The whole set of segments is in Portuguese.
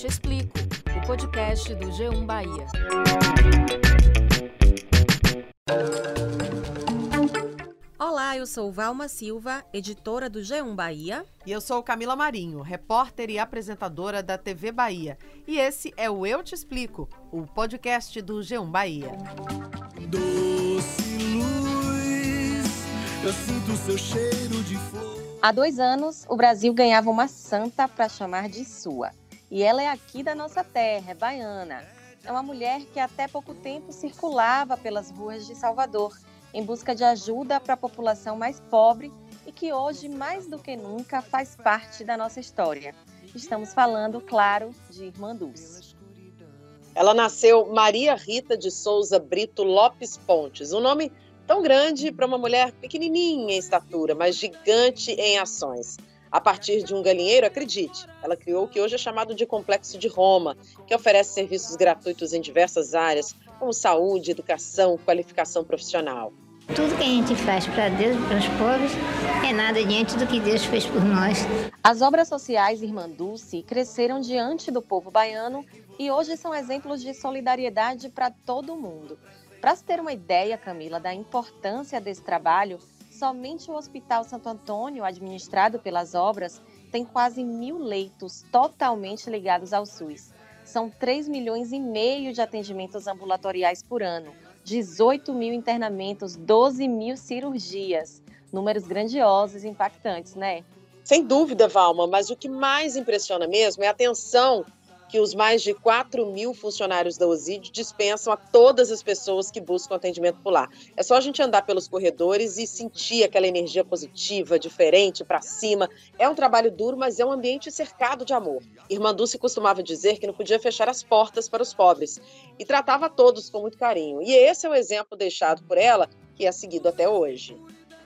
Te Explico, o podcast do G1 Bahia. Olá, eu sou Valma Silva, editora do G1 Bahia. E eu sou Camila Marinho, repórter e apresentadora da TV Bahia. E esse é o Eu Te Explico, o podcast do G1 Bahia. Doce luz, eu sinto seu cheiro de flor. Há dois anos, o Brasil ganhava uma santa para chamar de sua. E ela é aqui da nossa terra, é baiana. É uma mulher que até pouco tempo circulava pelas ruas de Salvador em busca de ajuda para a população mais pobre e que hoje, mais do que nunca, faz parte da nossa história. Estamos falando, claro, de Irmã Dulce. Ela nasceu Maria Rita de Souza Brito Lopes Pontes, um nome tão grande para uma mulher pequenininha em estatura, mas gigante em ações. A partir de um galinheiro, acredite, ela criou o que hoje é chamado de Complexo de Roma, que oferece serviços gratuitos em diversas áreas, como saúde, educação, qualificação profissional. Tudo que a gente faz para Deus e para os pobres é nada diante do que Deus fez por nós. As obras sociais Irmã Dulce cresceram diante do povo baiano e hoje são exemplos de solidariedade para todo mundo. Para se ter uma ideia, Camila, da importância desse trabalho, somente o Hospital Santo Antônio, administrado pelas obras, tem quase mil leitos totalmente ligados ao SUS. São 3 milhões e meio de atendimentos ambulatoriais por ano, 18 mil internamentos, 12 mil cirurgias. Números grandiosos e impactantes, né? Sem dúvida, Valma, mas o que mais impressiona mesmo é a atenção que os mais de 4 mil funcionários da OSID dispensam a todas as pessoas que buscam atendimento por lá. É só a gente andar pelos corredores e sentir aquela energia positiva, diferente, para cima. É um trabalho duro, mas é um ambiente cercado de amor. Irmã Dulce costumava dizer que não podia fechar as portas para os pobres e tratava todos com muito carinho. E esse é o exemplo deixado por ela, que é seguido até hoje.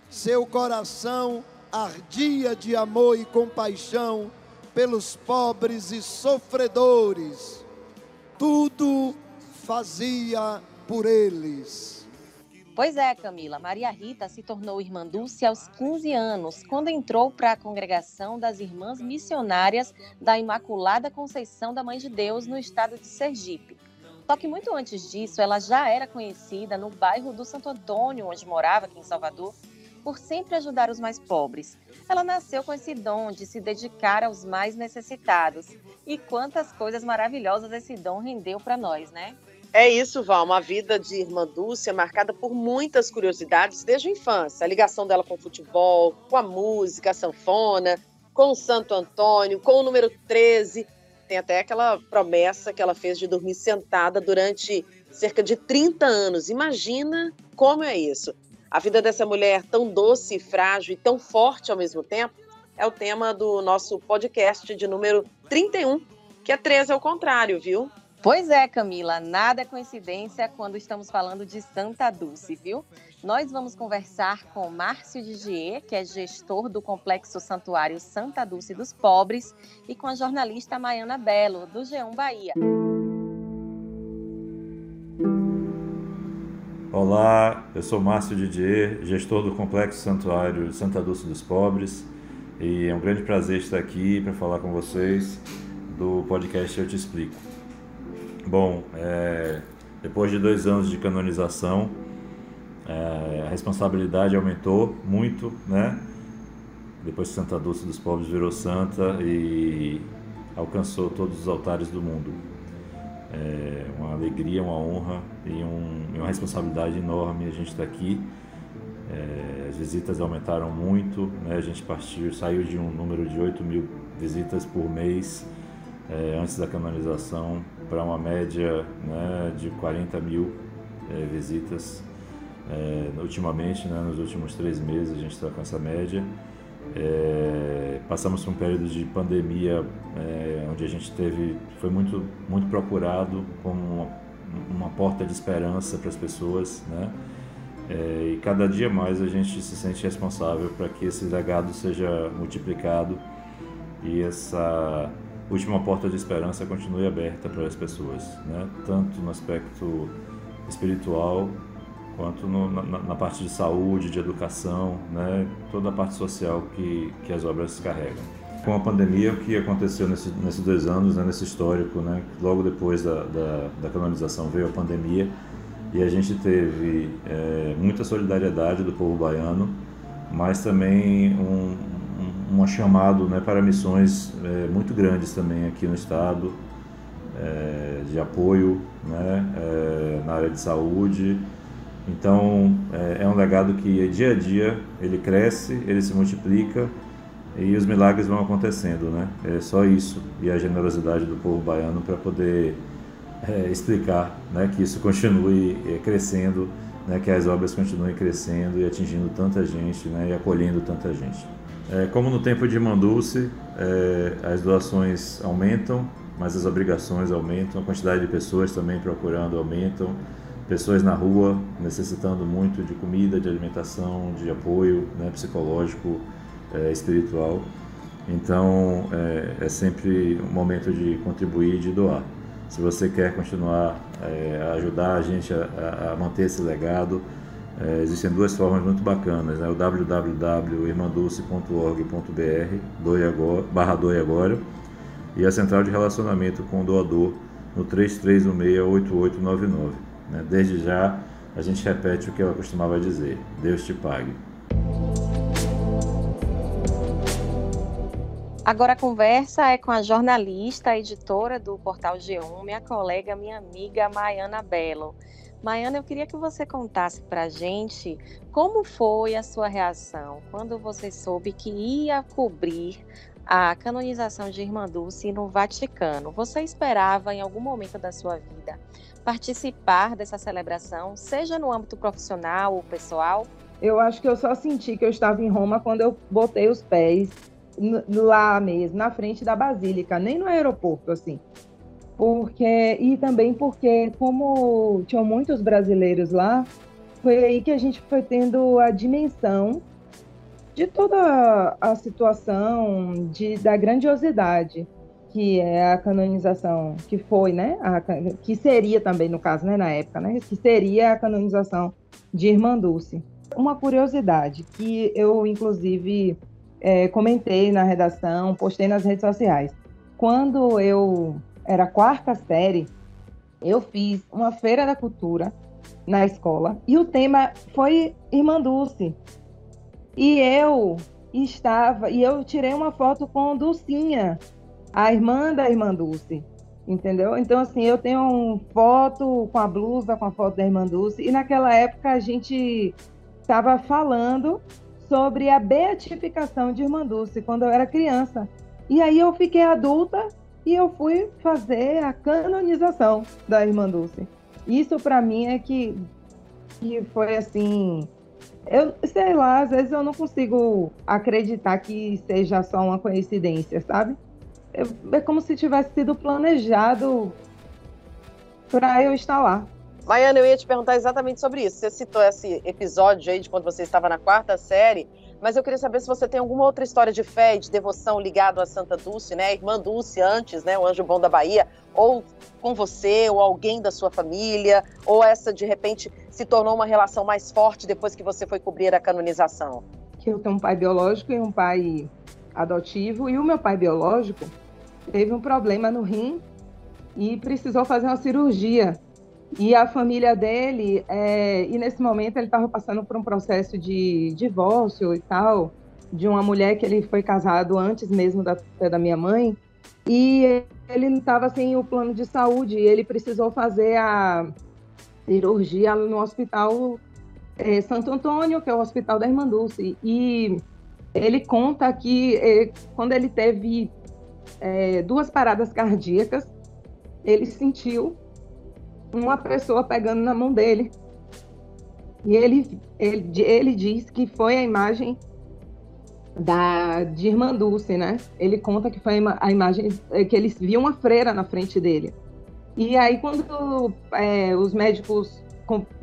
Seu coração ardia de amor e compaixão pelos pobres e sofredores, tudo fazia por eles. Pois é, Camila, Maria Rita se tornou irmã Dulce aos 15 anos, quando entrou para a congregação das Irmãs Missionárias da Imaculada Conceição da Mãe de Deus, no estado de Sergipe. Só que muito antes disso, ela já era conhecida no bairro do Santo Antônio, onde morava aqui em Salvador, por sempre ajudar os mais pobres. Ela nasceu com esse dom de se dedicar aos mais necessitados. E quantas coisas maravilhosas esse dom rendeu para nós, né? É isso, Val. Uma vida de irmã Dulce é marcada por muitas curiosidades desde a infância. A ligação dela com o futebol, com a música, a sanfona, com o Santo Antônio, com o número 13. Tem até aquela promessa que ela fez de dormir sentada durante cerca de 30 anos. Imagina como é isso. A vida dessa mulher tão doce, frágil e tão forte ao mesmo tempo é o tema do nosso podcast de número 31, que é 13 ao contrário, viu? Pois é, Camila, nada é coincidência quando estamos falando de Santa Dulce, viu? Nós vamos conversar com Márcio Didier, que é gestor do Complexo Santuário Santa Dulce dos Pobres, e com a jornalista Maiana Belo, do G1 Bahia. Olá, eu sou Márcio Didier, gestor do Complexo Santuário Santa Dulce dos Pobres, e é um grande prazer estar aqui para falar com vocês do podcast Eu Te Explico. Bom, é, depois de dois anos de canonização, é, a responsabilidade aumentou muito, né? Depois que Santa Dulce dos Pobres virou santa e alcançou todos os altares do mundo. É uma alegria, uma honra e, um, e uma responsabilidade enorme a gente estar tá aqui. É, as visitas aumentaram muito, né? a gente partiu, saiu de um número de 8 mil visitas por mês é, antes da canonização para uma média né, de 40 mil é, visitas. É, ultimamente, né, nos últimos três meses, a gente está com essa média. É, passamos por um período de pandemia é, onde a gente teve foi muito muito procurado como uma, uma porta de esperança para as pessoas, né? É, e cada dia mais a gente se sente responsável para que esse legado seja multiplicado e essa última porta de esperança continue aberta para as pessoas, né? Tanto no aspecto espiritual quanto no, na, na, parte de saúde, de educação, né, toda a parte social que, que as obras carregam. Com a pandemia, o que aconteceu nesse, nesses dois anos, né, nesse histórico, né, logo depois da, da, da canonização veio a pandemia e a gente teve é, muita solidariedade do povo baiano, mas também um, um, um chamado né, para missões é, muito grandes também aqui no estado, é, de apoio né, é, na área de saúde. Então é, é um legado que dia a dia ele cresce, ele se multiplica e os milagres vão acontecendo, né? É só isso e a generosidade do povo baiano para poder é, explicar, né, que isso continue é, crescendo, né, que as obras continuem crescendo e atingindo tanta gente, né, e acolhendo tanta gente. É, como no tempo de Mandulce, é, as doações aumentam, mas as obrigações aumentam, a quantidade de pessoas também procurando aumentam, pessoas na rua necessitando muito de comida, de alimentação, de apoio né, psicológico, é, espiritual. Então é, é, sempre um momento de contribuir, de doar. Se você quer continuar é, a ajudar a gente a, a manter esse legado, é, existem duas formas muito bacanas, né? o www.irmandulce.org.br barra doe agora e a central de relacionamento com o doador no 33168899. Né? Desde já, a gente repete o que ela costumava dizer: Deus te pague. Agora a conversa é com a jornalista, editora do portal G1, minha colega, minha amiga Maiana Belo. Maiana, eu queria que você contasse para gente como foi a sua reação quando você soube que ia cobrir a canonização de Irmã Dulce no Vaticano. Você esperava em algum momento da sua vida participar dessa celebração, seja no âmbito profissional ou pessoal? Eu acho que eu só senti que eu estava em Roma quando eu botei os pés lá mesmo, na frente da Basílica, nem no aeroporto, assim. Porque, e também porque, como tinham muitos brasileiros lá, foi aí que a gente foi tendo a dimensão de toda a situação, de, da grandiosidade que é a canonização, que foi, né, a, que seria também, no caso, né, na época, né, que seria a canonização de Irmã Dulce. Uma curiosidade que eu, inclusive, é, comentei na redação, postei nas redes sociais. Quando eu era quarta série, eu fiz uma feira da cultura na escola e o tema foi Irmã Dulce. E eu estava, e eu tirei uma foto com Dulcinha, a irmã da Irmã Dulce, entendeu? Então, assim, eu tenho uma foto com a blusa, com a foto da Irmã Dulce, e naquela época a gente estava falando sobre a beatificação de Irmã Dulce quando eu era criança. E aí eu fiquei adulta e eu fui fazer a canonização da Irmã Dulce. Isso para mim é que, que foi assim. Eu sei lá, às vezes eu não consigo acreditar que seja só uma coincidência, sabe? É, é como se tivesse sido planejado para eu estar lá. Maiana, eu ia te perguntar exatamente sobre isso. Você citou esse episódio aí de quando você estava na quarta série, mas eu queria saber se você tem alguma outra história de fé e de devoção ligado a Santa Dulce, né? Irmã Dulce antes, né? O anjo bom da Bahia, ou com você, ou alguém da sua família, ou essa de repente se tornou uma relação mais forte depois que você foi cobrir a canonização? Que eu tenho um pai biológico e um pai adotivo, e o meu pai biológico teve um problema no rim e precisou fazer uma cirurgia e a família dele, é, e nesse momento ele estava passando por um processo de divórcio e tal, de uma mulher que ele foi casado antes mesmo da, da minha mãe, e ele estava sem o plano de saúde, e ele precisou fazer a cirurgia no hospital é, Santo Antônio, que é o hospital da Irmã Dulce, e ele conta que é, quando ele teve é, duas paradas cardíacas, ele sentiu uma pessoa pegando na mão dele. E ele, ele, ele diz que foi a imagem da, de Irmã Dulce, né? Ele conta que foi a imagem é, que ele viu uma freira na frente dele. E aí, quando é, os médicos,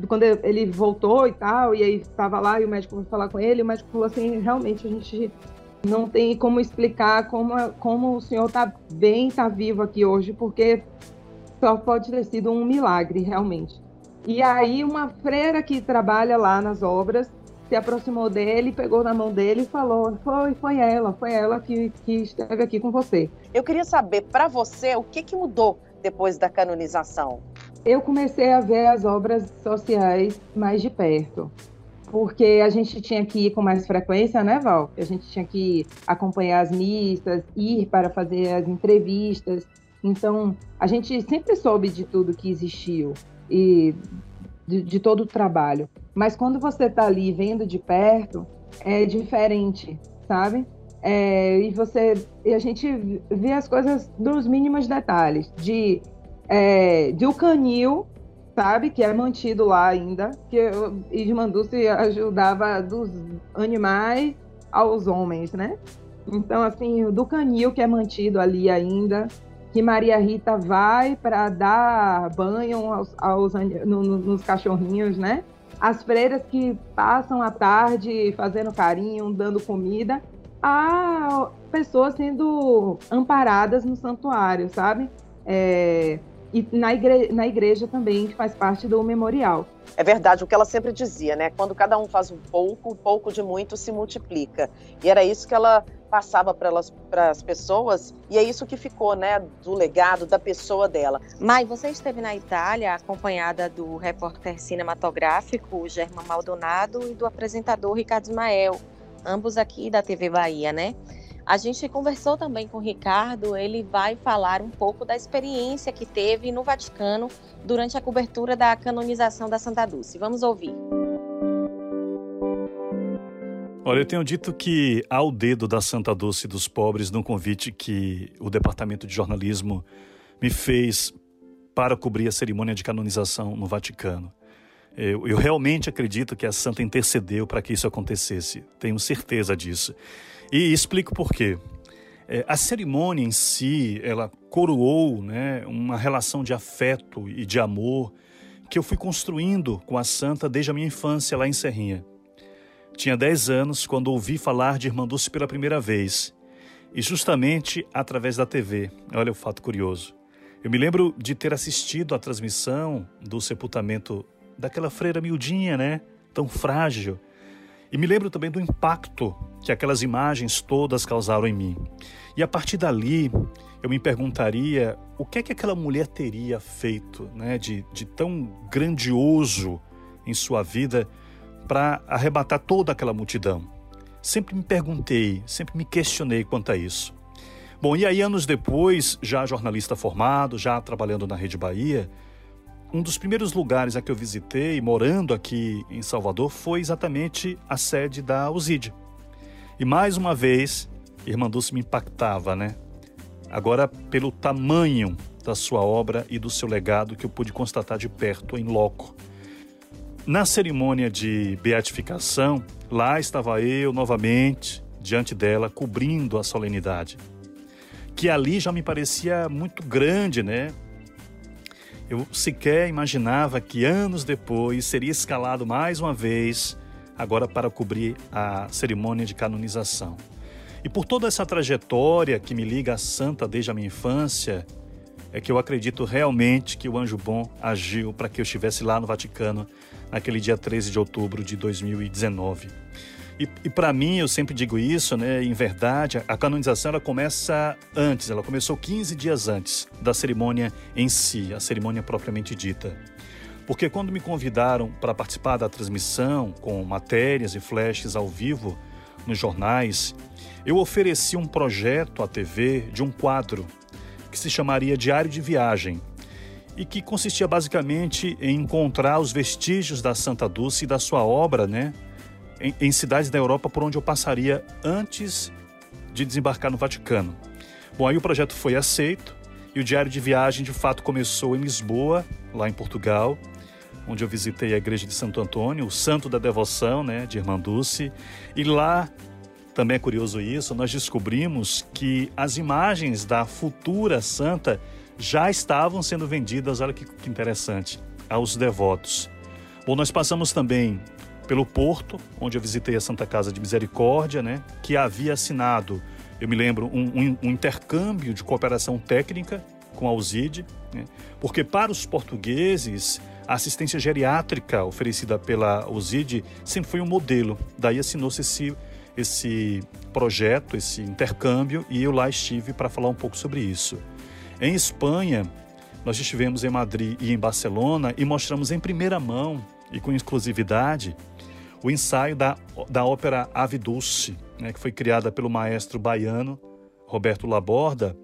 quando ele voltou e tal, e aí estava lá e o médico foi falar com ele, o médico falou assim: realmente a gente não tem como explicar como, como o senhor está bem, está vivo aqui hoje, porque só pode ter sido um milagre, realmente. E aí, uma freira que trabalha lá nas obras se aproximou dele, pegou na mão dele e falou: Foi, foi ela, foi ela que, que esteve aqui com você. Eu queria saber, para você, o que, que mudou depois da canonização? Eu comecei a ver as obras sociais mais de perto porque a gente tinha que ir com mais frequência, né, Val? A gente tinha que acompanhar as missas, ir para fazer as entrevistas. Então, a gente sempre soube de tudo que existiu e de, de todo o trabalho. Mas quando você está ali vendo de perto, é diferente, sabe? É, e você e a gente vê as coisas dos mínimos detalhes de é, de o canil sabe que é mantido lá ainda que Ismandu se ajudava dos animais aos homens né então assim do canil que é mantido ali ainda que Maria Rita vai para dar banho aos, aos no, no, nos cachorrinhos né as freiras que passam a tarde fazendo carinho, dando comida, a pessoas sendo amparadas no santuário, sabe? É, e na igreja, na igreja também, que faz parte do memorial. É verdade, o que ela sempre dizia, né? Quando cada um faz um pouco, o pouco de muito se multiplica. E era isso que ela passava para as pessoas, e é isso que ficou, né, do legado da pessoa dela. Mai, você esteve na Itália acompanhada do repórter cinematográfico Germán Maldonado e do apresentador Ricardo Ismael, ambos aqui da TV Bahia, né? A gente conversou também com o Ricardo, ele vai falar um pouco da experiência que teve no Vaticano durante a cobertura da canonização da Santa Dulce. Vamos ouvir. Olha, eu tenho dito que há o dedo da Santa Dulce dos Pobres no convite que o Departamento de Jornalismo me fez para cobrir a cerimônia de canonização no Vaticano. Eu, eu realmente acredito que a Santa intercedeu para que isso acontecesse, tenho certeza disso. E explico por quê. É, a cerimônia em si, ela coroou né, uma relação de afeto e de amor que eu fui construindo com a Santa desde a minha infância lá em Serrinha. Tinha 10 anos quando ouvi falar de Irmã Dulce pela primeira vez, e justamente através da TV. Olha o fato curioso. Eu me lembro de ter assistido à transmissão do sepultamento daquela freira miudinha, né? Tão frágil. E me lembro também do impacto que aquelas imagens todas causaram em mim. E a partir dali, eu me perguntaria o que é que aquela mulher teria feito né, de, de tão grandioso em sua vida para arrebatar toda aquela multidão. Sempre me perguntei, sempre me questionei quanto a isso. Bom, e aí anos depois, já jornalista formado, já trabalhando na Rede Bahia, um dos primeiros lugares a que eu visitei, morando aqui em Salvador, foi exatamente a sede da USID. E mais uma vez, Irmã Dulce me impactava, né? Agora, pelo tamanho da sua obra e do seu legado que eu pude constatar de perto, em loco. Na cerimônia de beatificação, lá estava eu novamente diante dela, cobrindo a solenidade. Que ali já me parecia muito grande, né? Eu sequer imaginava que anos depois seria escalado mais uma vez, agora para cobrir a cerimônia de canonização. E por toda essa trajetória que me liga à santa desde a minha infância, é que eu acredito realmente que o anjo bom agiu para que eu estivesse lá no Vaticano naquele dia 13 de outubro de 2019. E, e para mim, eu sempre digo isso, né? Em verdade, a canonização ela começa antes, ela começou 15 dias antes da cerimônia em si, a cerimônia propriamente dita. Porque quando me convidaram para participar da transmissão com matérias e flashes ao vivo nos jornais, eu ofereci um projeto à TV de um quadro que se chamaria Diário de Viagem e que consistia basicamente em encontrar os vestígios da Santa Dulce e da sua obra, né, em, em cidades da Europa por onde eu passaria antes de desembarcar no Vaticano. Bom, aí o projeto foi aceito e o diário de viagem de fato começou em Lisboa, lá em Portugal, onde eu visitei a igreja de Santo Antônio, o santo da devoção, né, de Irmã Dulce, e lá também é curioso isso, nós descobrimos que as imagens da futura santa já estavam sendo vendidas, olha que, que interessante, aos devotos. Bom, nós passamos também pelo Porto, onde eu visitei a Santa Casa de Misericórdia, né, que havia assinado, eu me lembro, um, um, intercâmbio de cooperação técnica com a USID, né, porque para os portugueses A assistência geriátrica oferecida pela OSID sempre foi um modelo. Daí assinou-se esse, esse projeto, esse intercâmbio, e eu lá estive para falar um pouco sobre isso. Em Espanha, nós estivemos em Madrid e em Barcelona e mostramos em primeira mão e com exclusividade o ensaio da, da ópera Ave Dulce, né, que foi criada pelo maestro baiano Roberto Laborda,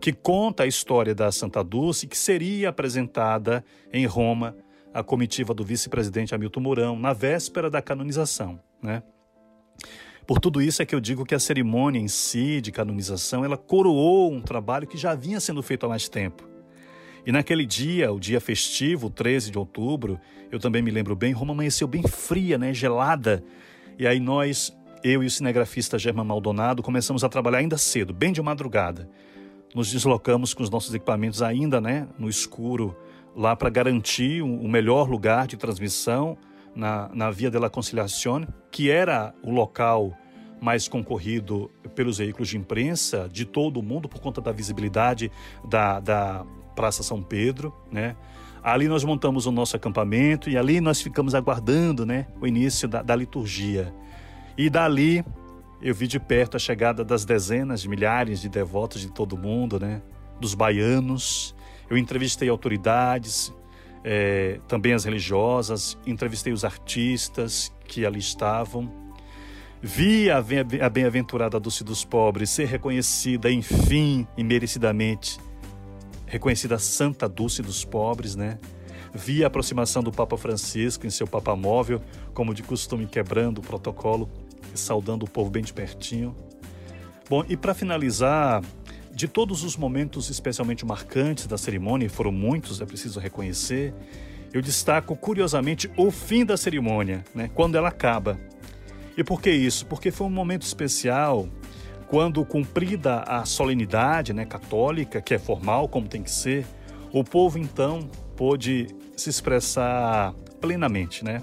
que conta a história da Santa Dulce, que seria apresentada em Roma à comitiva do vice-presidente Hamilton Mourão, na véspera da canonização. Né? Por tudo isso é que eu digo que a cerimônia em si de canonização, ela coroou um trabalho que já vinha sendo feito há mais tempo. E naquele dia, o dia festivo, 13 de outubro, eu também me lembro bem, Roma amanheceu bem fria, né, gelada. E aí nós, eu e o cinegrafista Germán Maldonado, começamos a trabalhar ainda cedo, bem de madrugada. Nos deslocamos com os nossos equipamentos ainda, né, no escuro, lá para garantir o melhor lugar de transmissão na, na Via della Conciliazione, que era o local mais concorrido pelos veículos de imprensa de todo o mundo por conta da visibilidade da, da Praça São Pedro, né? Ali nós montamos o nosso acampamento e ali nós ficamos aguardando, né, o início da, da liturgia. E dali eu vi de perto a chegada das dezenas de milhares de devotos de todo o mundo, né, dos baianos. Eu entrevistei autoridades, é, também as religiosas, entrevistei os artistas que ali estavam. Vi a bem-aventurada Dulce dos Pobres ser reconhecida, enfim, e merecidamente reconhecida Santa Dulce dos Pobres, né? Vi a aproximação do Papa Francisco em seu Papa Móvel, como de costume quebrando o protocolo e saudando o povo bem de pertinho. Bom, e para finalizar, de todos os momentos especialmente marcantes da cerimônia, e foram muitos, é preciso reconhecer, eu destaco curiosamente o fim da cerimônia, né, quando ela acaba. E por que isso? Porque foi um momento especial quando cumprida a solenidade né, católica, que é formal, como tem que ser, o povo então pôde se expressar plenamente, né?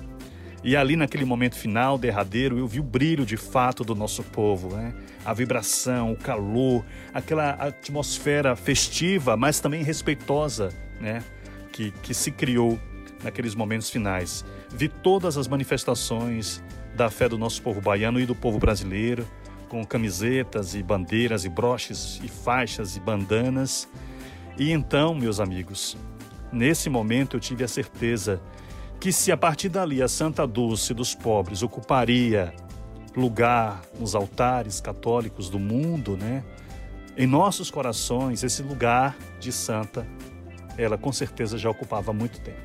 E ali naquele momento final, derradeiro, eu vi o brilho de fato do nosso povo, né? A vibração, o calor, aquela atmosfera festiva, mas também respeitosa, né? Que, que se criou naqueles momentos finais. Vi todas as manifestações da fé do nosso povo baiano e do povo brasileiro, com camisetas e bandeiras e broches e faixas e bandanas. E então, meus amigos, nesse momento eu tive a certeza que se a partir dali a Santa Dulce dos pobres ocuparia lugar nos altares católicos do mundo, né? Em nossos corações, esse lugar de santa, ela com certeza já ocupava há muito tempo.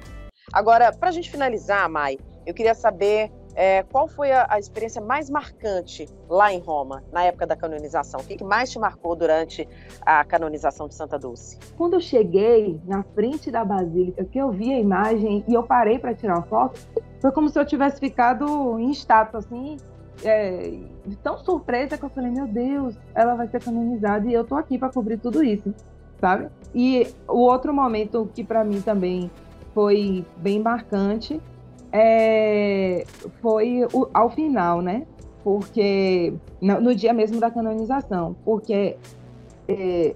Agora, para a gente finalizar, Mai, eu queria saber é, qual foi a, a, experiência mais marcante lá em Roma, na época da canonização? O que, que mais te marcou durante a canonização de Santa Dulce? Quando eu cheguei na frente da basílica, que eu vi a imagem e eu parei para tirar uma foto, foi como se eu tivesse ficado em estátua, assim, é, tão surpresa que eu falei, meu Deus, ela vai ser canonizada e eu tô aqui para cobrir tudo isso, sabe? E o outro momento que para mim também foi bem marcante é, foi o, ao final, né? Porque no, no, dia mesmo da canonização, porque é,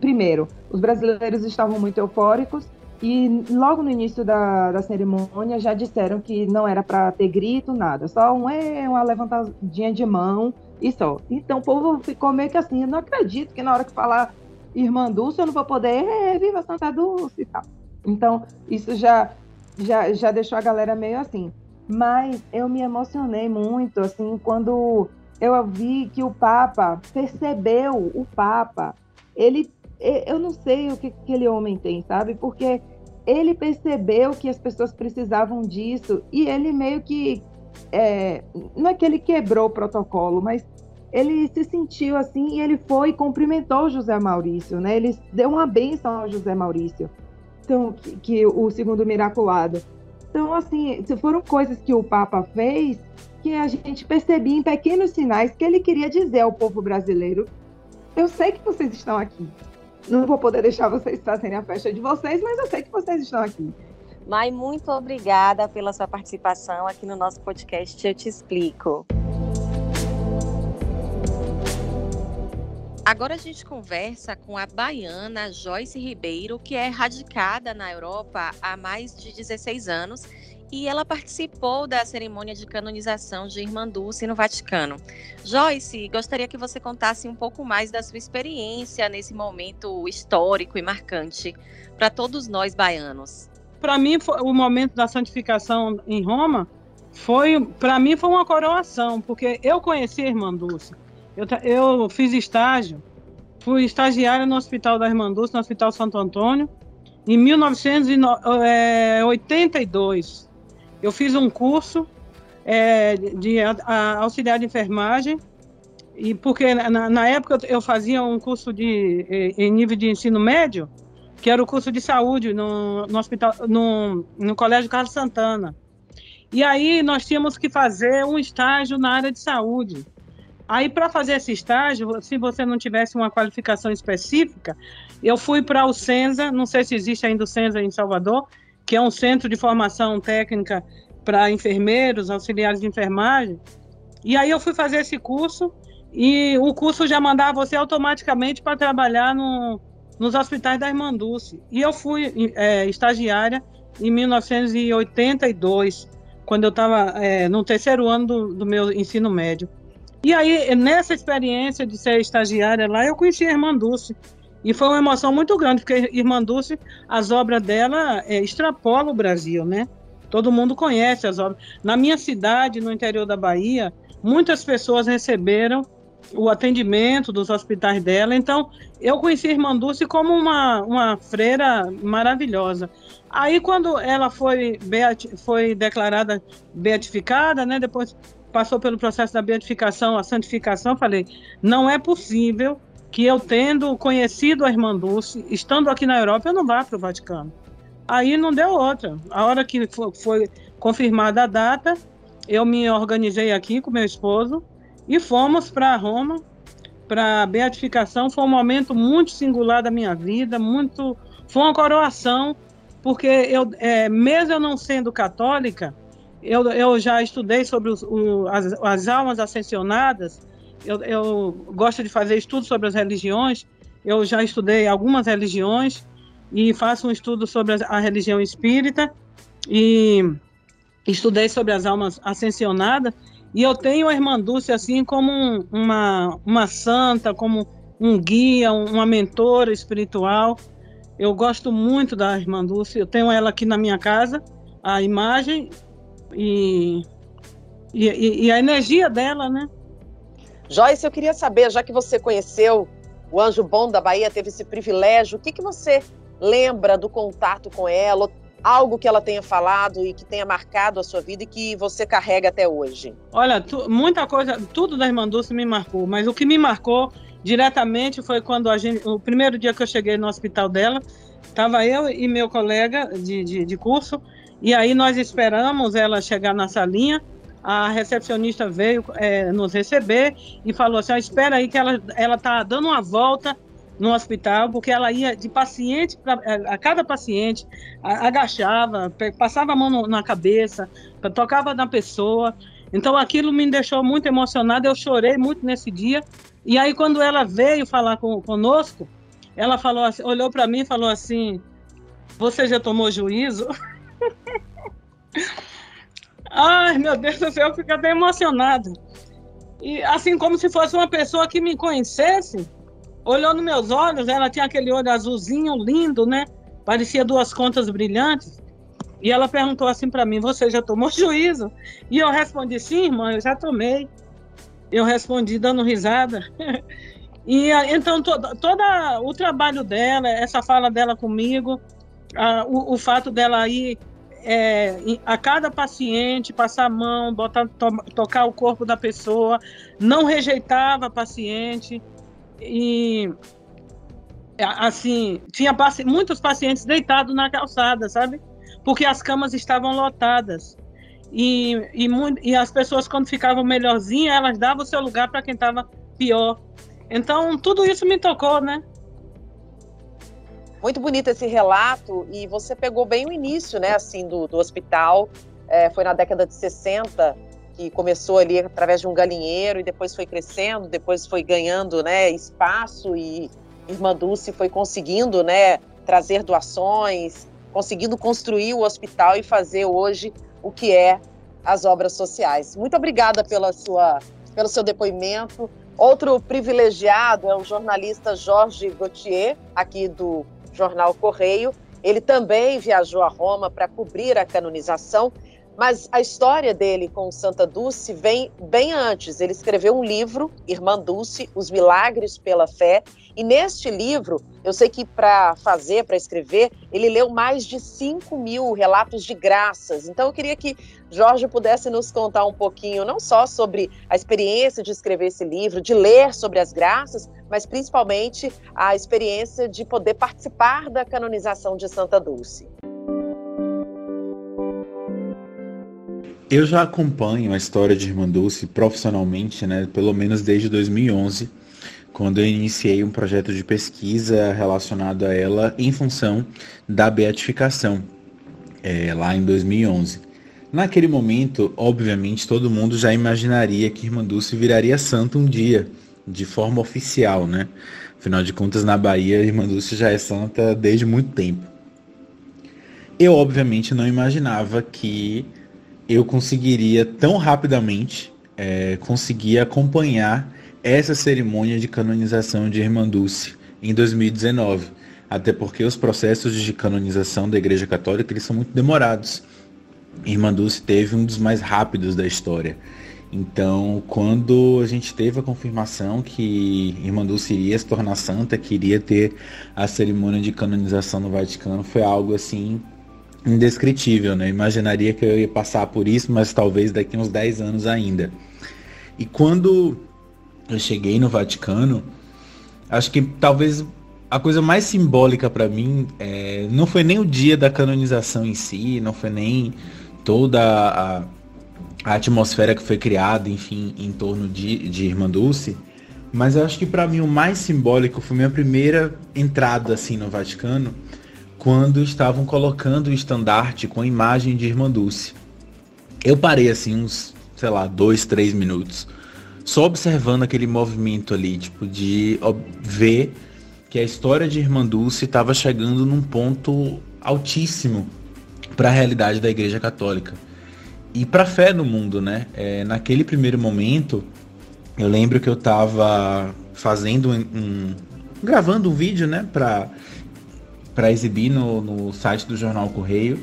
primeiro os brasileiros estavam muito eufóricos e logo no início da, da cerimônia já disseram que não era para ter grito nada, só um, é, uma levantadinha de mão e só. Então o povo ficou meio que assim, eu não acredito que na hora que falar Irmã Dulce eu não vou poder, é, viva Santa Dulce e tal. Então, isso já já, já deixou a galera meio assim. Mas eu me emocionei muito, assim, quando eu vi que o Papa percebeu o Papa. Ele, eu não sei o que aquele homem tem, sabe? Porque ele percebeu que as pessoas precisavam disso e ele meio que. É, não é que ele quebrou o protocolo, mas ele se sentiu assim e ele foi e cumprimentou José Maurício, né? Ele deu uma benção ao José Maurício então, que, que o segundo miraculado. Então, assim, foram coisas que o Papa fez que a gente percebia em pequenos sinais que ele queria dizer ao povo brasileiro: eu sei que vocês estão aqui. Não vou poder deixar vocês fazerem a festa de vocês, mas eu sei que vocês estão aqui. Mai, muito obrigada pela sua participação aqui no nosso podcast Eu Te Explico. Agora a gente conversa com a baiana Joyce Ribeiro, que é radicada na Europa há mais de 16 anos e ela participou da cerimônia de canonização de Irmã Dulce no Vaticano. Joyce, gostaria que você contasse um pouco mais da sua experiência nesse momento histórico e marcante para todos nós baianos. Para mim, o momento da santificação em Roma foi, para mim, foi uma coroação, porque eu conheci a Irmã Dulce eu, eu fiz estágio, fui estagiária no Hospital da Irmã Dulce, no Hospital Santo Antônio, em 1982. Eu fiz um curso é, de auxiliar de enfermagem, e porque na, na, época eu fazia um curso de, em nível de ensino médio, que era o curso de saúde no, no hospital, no, no Colégio Carlos Santana. E aí nós tínhamos que fazer um estágio na área de saúde. Aí, para fazer esse estágio, se você não tivesse uma qualificação específica, eu fui para o Senza, não sei se existe ainda o Senza em Salvador, que é um centro de formação técnica para enfermeiros, auxiliares de enfermagem. E aí eu fui fazer esse curso e o curso já mandava você automaticamente para trabalhar no, nos hospitais da Irmã Dulce. E eu fui é, estagiária em 1982, quando eu estava é, no terceiro ano do, do meu ensino médio. E aí, nessa experiência de ser estagiária lá, eu conheci a Irmã Dulce. E foi uma emoção muito grande, porque Irmã Dulce, as obras dela é, extrapolam o Brasil, né? Todo mundo conhece as obras. Na minha cidade, no interior da Bahia, muitas pessoas receberam o atendimento dos hospitais dela. Então, eu conheci a Irmã Dulce como uma, uma freira maravilhosa. Aí, quando ela foi, beati foi declarada beatificada, né, depois passou pelo processo da beatificação, a santificação, falei, não é possível que eu tendo conhecido a Irmã Dulce, estando aqui na Europa, eu não vá para o Vaticano. Aí não deu outra. A hora que foi confirmada a data, eu me organizei aqui com meu esposo e fomos para Roma para a beatificação. Foi um momento muito singular da minha vida, muito foi uma coroação, porque eu, é, mesmo eu não sendo católica, eu, eu já estudei sobre os, o, as, as, almas ascensionadas, eu, eu gosto de fazer estudos sobre as religiões, eu já estudei algumas religiões e faço um estudo sobre a, a religião espírita. E estudei sobre as almas ascensionadas. E eu tenho a Irmã Dulce assim como um, uma, uma santa, como um guia, uma mentora espiritual. Eu gosto muito da Irmã Dulce, eu tenho ela aqui na minha casa, a imagem, e, e, e a energia dela, né? Joyce, eu queria saber, já que você conheceu o Anjo Bom da Bahia, teve esse privilégio, o que, que você lembra do contato com ela, algo que ela tenha falado e que tenha marcado a sua vida e que você carrega até hoje? Olha, tu, muita coisa, tudo da Irmã Dulce me marcou, mas o que me marcou diretamente foi quando a gente, o primeiro dia que eu cheguei no hospital dela, estava eu e meu colega de, de, de curso, e aí nós esperamos ela chegar na salinha. A recepcionista veio é, nos receber e falou assim: ah, espera aí que ela ela tá dando uma volta no hospital, porque ela ia de paciente pra, é, a cada paciente, agachava, passava a mão no, na cabeça, tocava na pessoa. Então aquilo me deixou muito emocionada, eu chorei muito nesse dia. E aí quando ela veio falar com, conosco, ela falou assim, olhou para mim e falou assim: "Você já tomou juízo?" Ai, meu Deus do céu, eu fico até. E assim como se fosse uma pessoa que me conhecesse, olhou nos meus olhos, ela tinha aquele olho azulzinho lindo, né? Parecia duas contas brilhantes. E ela perguntou assim para mim: Você já tomou juízo? E eu respondi: Sim, irmã, eu já tomei. Eu respondi dando risada. e então todo, o trabalho dela, essa fala dela comigo, a, o, o fato dela ir é, a cada paciente, passar a mão, botar, to, tocar o corpo da pessoa, não rejeitava a paciente e assim tinha paci muitos pacientes deitados na calçada, sabe? Porque as camas estavam lotadas e, e, e as pessoas quando ficavam melhorzinhas elas davam o seu lugar para quem estava pior. Então tudo isso me tocou, né? Muito bonito esse relato e você pegou bem o início, né, assim, do, do hospital. É, foi na década de 60 que começou ali através de um galinheiro e depois foi crescendo, depois foi ganhando né, espaço e Irmã Dulce foi conseguindo né, trazer doações, conseguindo construir o hospital e fazer hoje o que é as obras sociais. Muito obrigada pela sua, pelo seu depoimento. Outro privilegiado é o jornalista Jorge Gauthier, aqui do jornal Correio. Ele também viajou a Roma para cobrir a canonização mas a história dele com Santa Dulce vem bem antes. Ele escreveu um livro, Irmã Dulce, Os Milagres pela Fé. E neste livro, eu sei que para fazer, para escrever, ele leu mais de 5 mil relatos de graças. Então eu queria que Jorge pudesse nos contar um pouquinho, não só sobre a experiência de escrever esse livro, de ler sobre as graças, mas principalmente a experiência de poder participar da canonização de Santa Dulce. Eu já acompanho a história de Irmã Dulce profissionalmente, né, pelo menos desde 2011, quando eu iniciei um projeto de pesquisa relacionado a ela em função da beatificação, é, lá em 2011. Naquele momento, obviamente, todo mundo já imaginaria que Irmã Dulce viraria santa um dia, de forma oficial, né? Afinal de contas, na Bahia, Irmã Dulce já é santa desde muito tempo. Eu, obviamente, não imaginava que eu conseguiria tão rapidamente é, conseguir acompanhar essa cerimônia de canonização de Irmã Dulce em 2019. Até porque os processos de canonização da Igreja Católica eles são muito demorados. Irmã Dulce teve um dos mais rápidos da história. Então, quando a gente teve a confirmação que Irmã Dulce iria se tornar santa, que iria ter a cerimônia de canonização no Vaticano, foi algo assim indescritível, né? Imaginaria que eu ia passar por isso, mas talvez daqui uns 10 anos ainda. E quando eu cheguei no Vaticano, acho que talvez a coisa mais simbólica para mim é, não foi nem o dia da canonização em si, não foi nem toda a, a atmosfera que foi criada, enfim, em torno de, de Irmã Dulce, mas eu acho que para mim o mais simbólico foi minha primeira entrada assim no Vaticano, quando estavam colocando o estandarte com a imagem de Irmã Dulce. Eu parei assim uns, sei lá, dois, três minutos, só observando aquele movimento ali, tipo, de ver que a história de Irmã Dulce estava chegando num ponto altíssimo para a realidade da Igreja Católica e para a fé no mundo, né? É, naquele primeiro momento, eu lembro que eu estava fazendo um, um, gravando um vídeo, né, para para exibir no, no site do jornal Correio.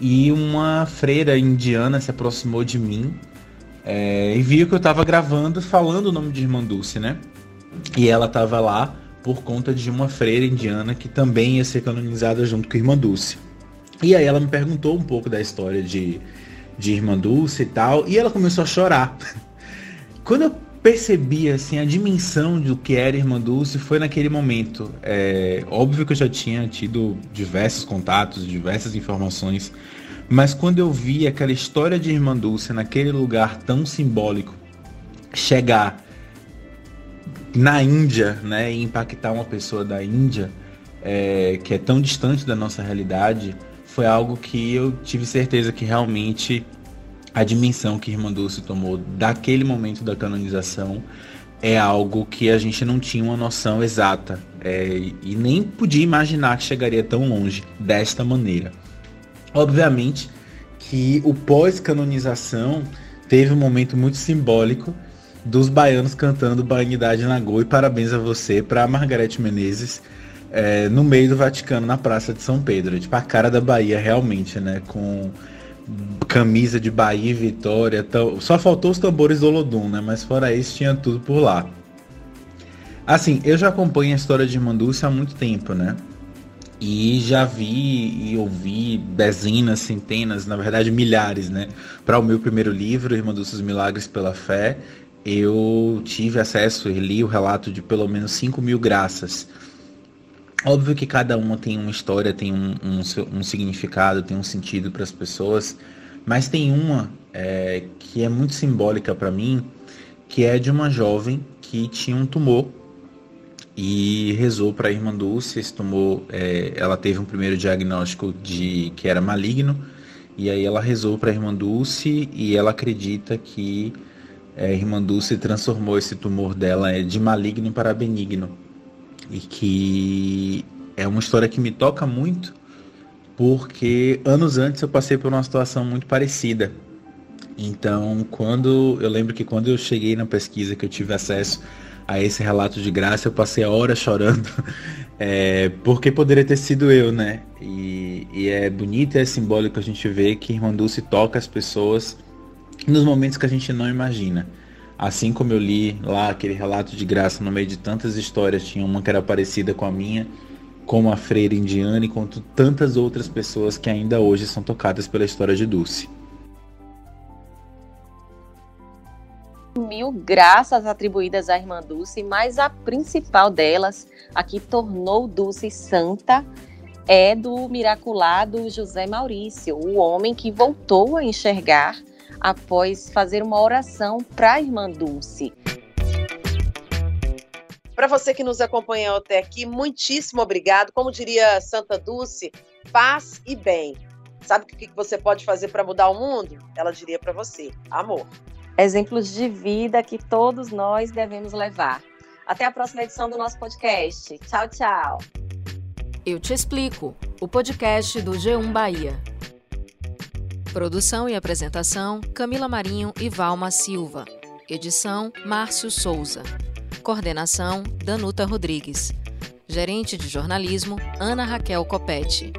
E uma freira indiana se aproximou de mim é, e viu que eu estava gravando falando o nome de Irmã Dulce, né? E ela estava lá por conta de uma freira indiana que também ia ser canonizada junto com Irmã Dulce. E aí ela me perguntou um pouco da história de, de Irmã Dulce e tal, e ela começou a chorar. Quando eu percebi assim a dimensão do que era Irmã Dulce foi naquele momento. É, óbvio que eu já tinha tido diversos contatos, diversas informações, mas quando eu vi aquela história de Irmã Dulce naquele lugar tão simbólico chegar na Índia, né, e impactar uma pessoa da Índia é, que é tão distante da nossa realidade, foi algo que eu tive certeza que realmente a dimensão que Irmã Dulce tomou daquele momento da canonização é algo que a gente não tinha uma noção exata é, e nem podia imaginar que chegaria tão longe desta maneira. Obviamente que o pós-canonização teve um momento muito simbólico dos baianos cantando Bainidade na Gol e parabéns a você para Margarete Menezes é, no meio do Vaticano na Praça de São Pedro, tipo a cara da Bahia realmente, né, com camisa de Bahia e Vitória. Tão... Só faltou os tambores do Olodum, né? Mas fora isso, tinha tudo por lá. Assim, eu já acompanho a história de Dulce há muito tempo, né? E já vi e ouvi dezenas, centenas, na verdade milhares, né? Para o meu primeiro livro, Irmã Dulce os Milagres pela Fé, eu tive acesso e li o relato de pelo menos 5 mil graças. Óbvio que cada uma tem uma história, tem um, um, um significado, tem um sentido para as pessoas, mas tem uma é, que é muito simbólica para mim, que é de uma jovem que tinha um tumor e rezou para a irmã Dulce. Esse tumor, é, ela teve um primeiro diagnóstico de que era maligno E aí ela rezou para a irmã Dulce e ela acredita que é, a irmã Dulce transformou esse tumor dela é, de maligno para benigno. E que é uma história que me toca muito, porque anos antes eu passei por uma situação muito parecida. Então, quando eu lembro que quando eu cheguei na pesquisa que eu tive acesso a esse relato de graça, eu passei a hora chorando, é, porque poderia ter sido eu, né? E, e, é bonito e é simbólico a gente ver que Irmã Dulce toca as pessoas nos momentos que a gente não imagina. Assim como eu li lá aquele relato de graça no meio de tantas histórias, tinha uma que era parecida com a minha, como a freira indiana e quanto tantas outras pessoas que ainda hoje são tocadas pela história de Dulce. Mil graças atribuídas à irmã Dulce, mas a principal delas, a que tornou Dulce santa, é do miraculado José Maurício, o homem que voltou a enxergar após fazer uma oração para a irmã Dulce. Para você que nos acompanhou até aqui, muitíssimo obrigado. Como diria Santa Dulce, paz e bem. Sabe o que você pode fazer para mudar o mundo? Ela diria para você: amor exemplos de vida que todos nós devemos levar. Até a próxima edição do nosso podcast. Tchau, tchau. Eu te explico. O podcast do G1 Bahia. Produção e apresentação: Camila Marinho e Valma Silva. Edição: Márcio Souza. Coordenação: Danuta Rodrigues. Gerente de jornalismo: Ana Raquel Copete.